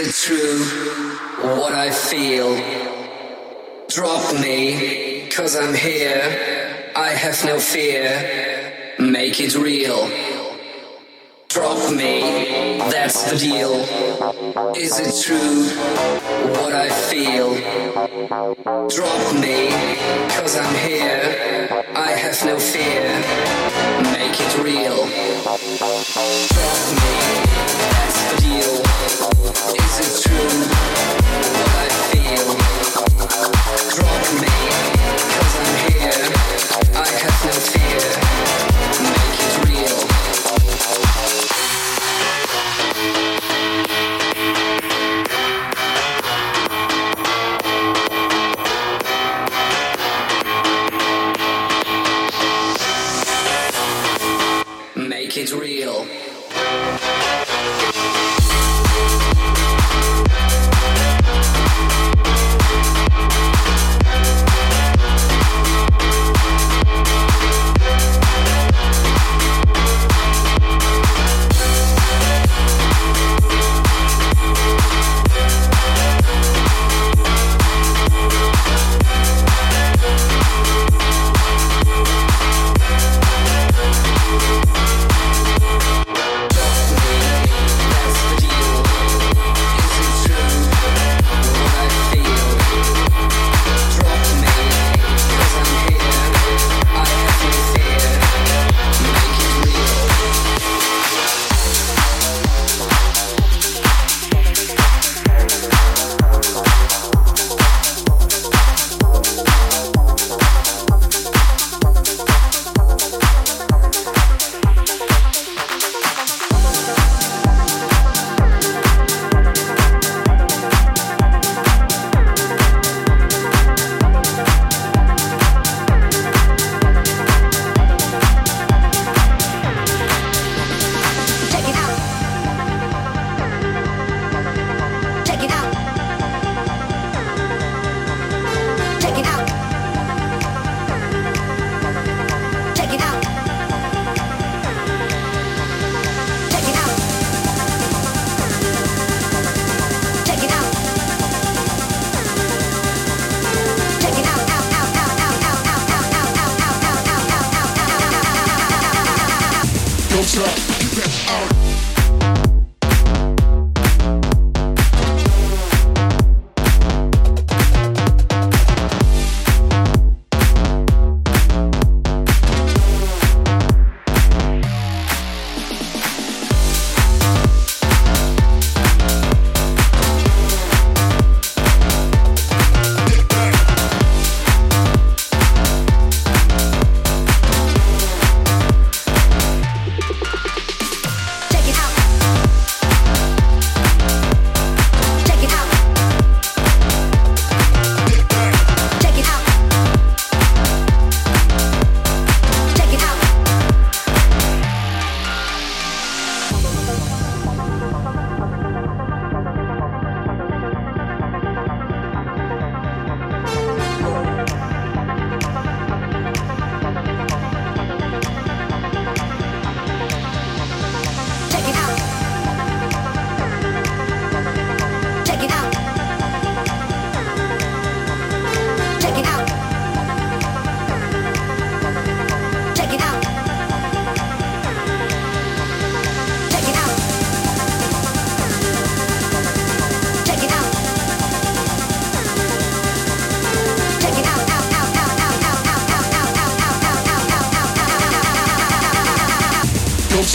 it true what I feel? Drop me, cause I'm here. I have no fear. Make it real. Drop me, that's the deal. Is it true what I feel? Drop me, cause I'm here. I have no fear. Make it real. Drop me, that's the deal. Drop me, cause I'm here. I have no fear.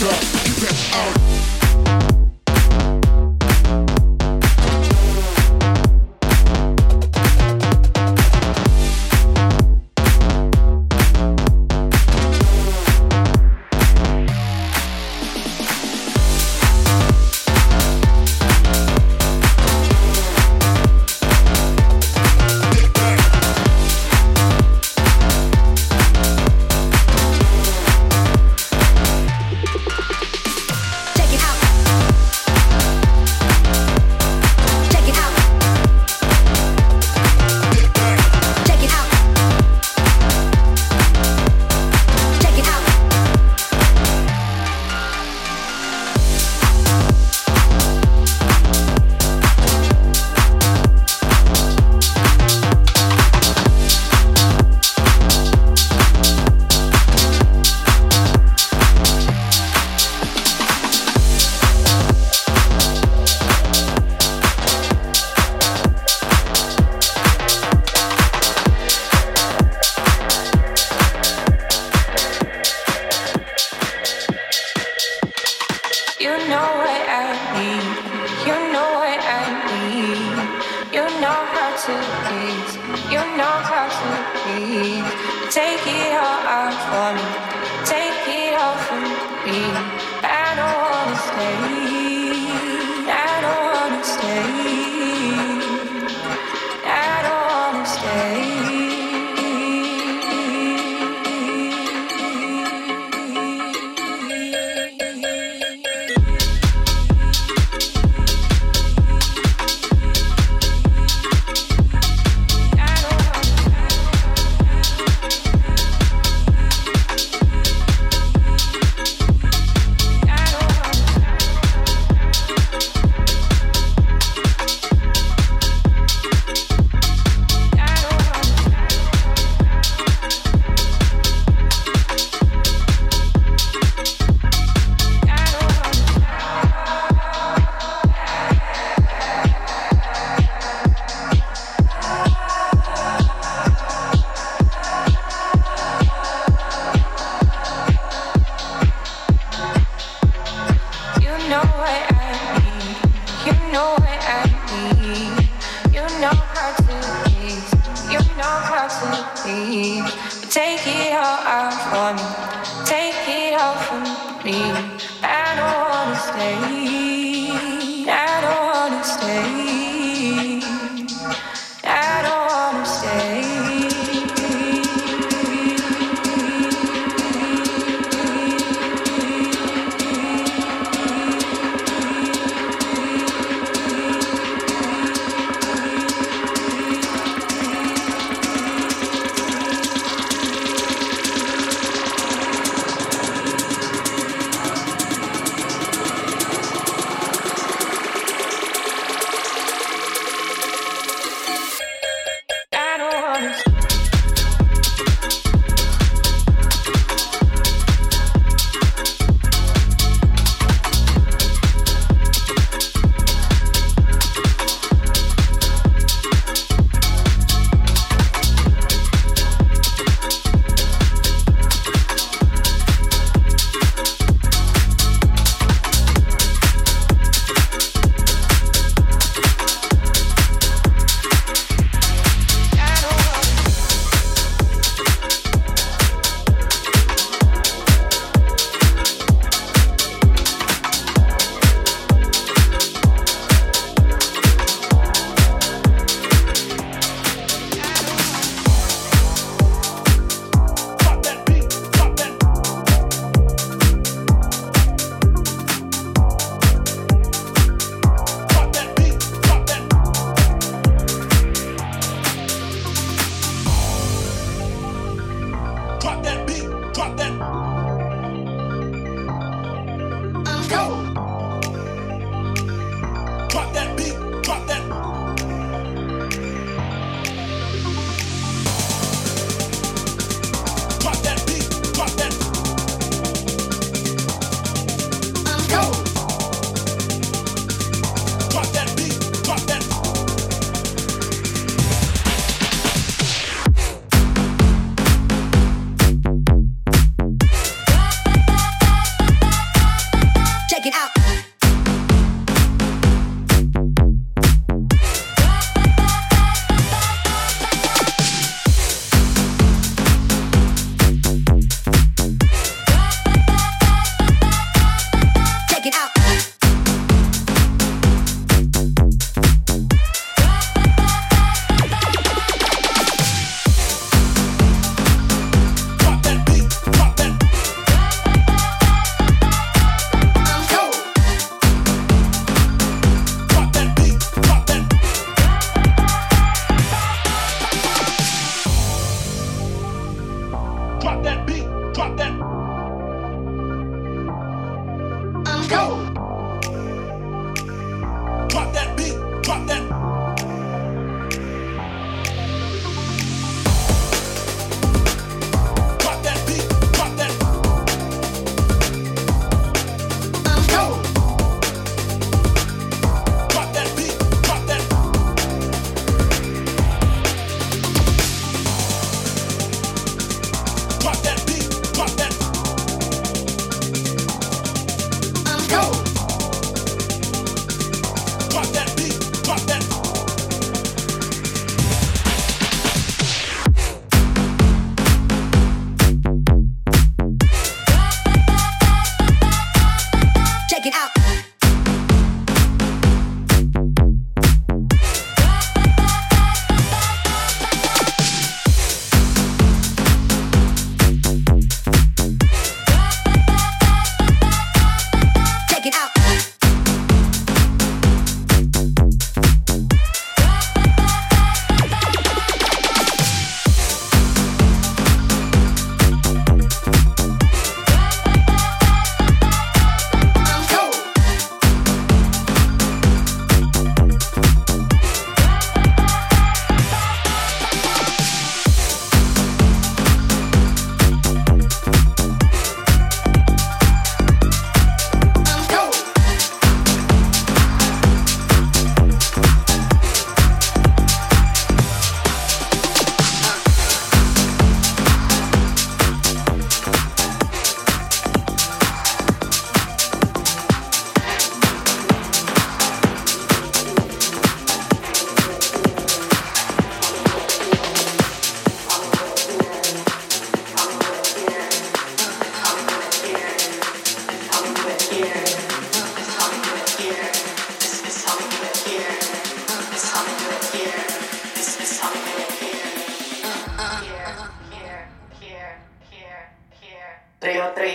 truck. Go!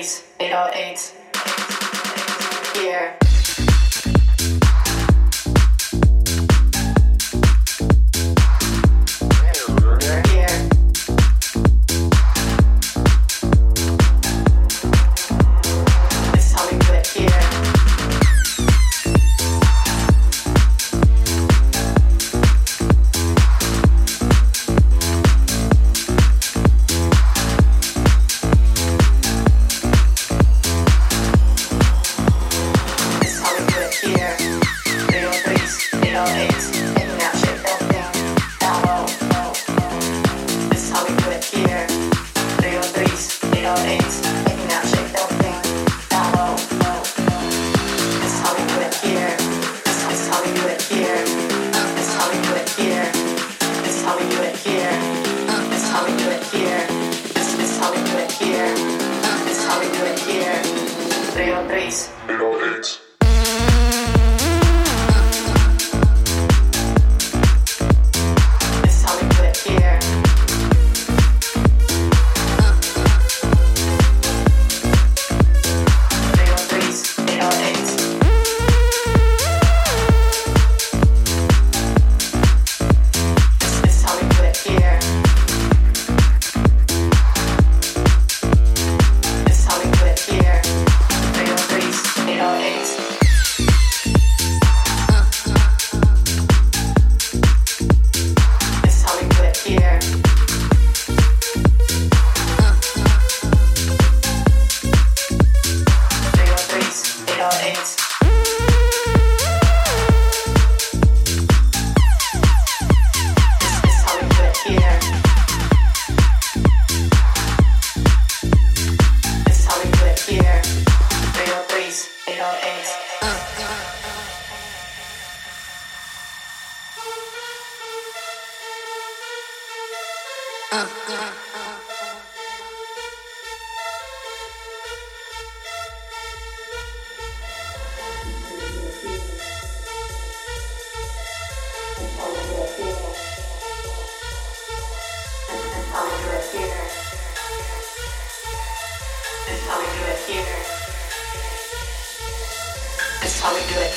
Space, Here. here.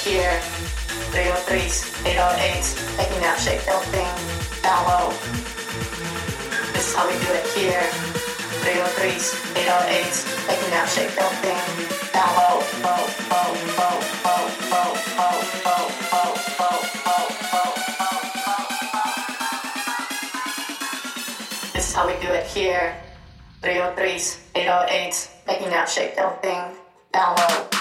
here. 303s, 808s, making that shake, that thing, down low. This is how we do it here. 303s, 808s, making that shake, that thing, down low, low, low, low, low, low, low, low, low, low, low, low. This is how we do it here. 303s, 808s, making that shake, that thing, down low.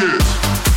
Rock